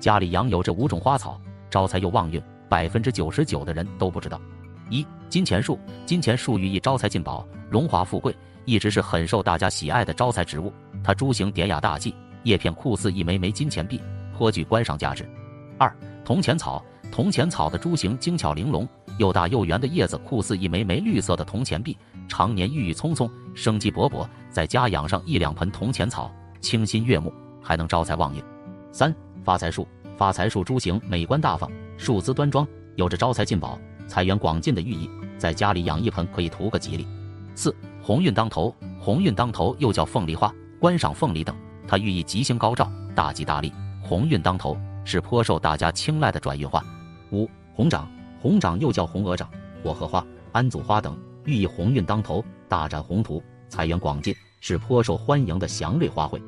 家里养有这五种花草，招财又旺运，百分之九十九的人都不知道。一金钱树，金钱树寓意招财进宝、荣华富贵，一直是很受大家喜爱的招财植物。它株形典雅大气，叶片酷似一枚枚金钱币，颇具观赏价值。二铜钱草，铜钱草的株形精巧玲珑，又大又圆的叶子酷似一枚枚绿色的铜钱币，常年郁郁葱葱，生机勃勃。在家养上一两盆铜钱草，清新悦目，还能招财旺运。三发财树，发财树株形美观大方，树姿端庄，有着招财进宝、财源广进的寓意，在家里养一盆可以图个吉利。四鸿运当头，鸿运当头又叫凤梨花，观赏凤梨等，它寓意吉星高照、大吉大利。鸿运当头是颇受大家青睐的转运花。五红掌，红掌又叫红鹅掌、火荷花、安祖花等，寓意鸿运当头、大展宏图、财源广进，是颇受欢迎的祥瑞花卉。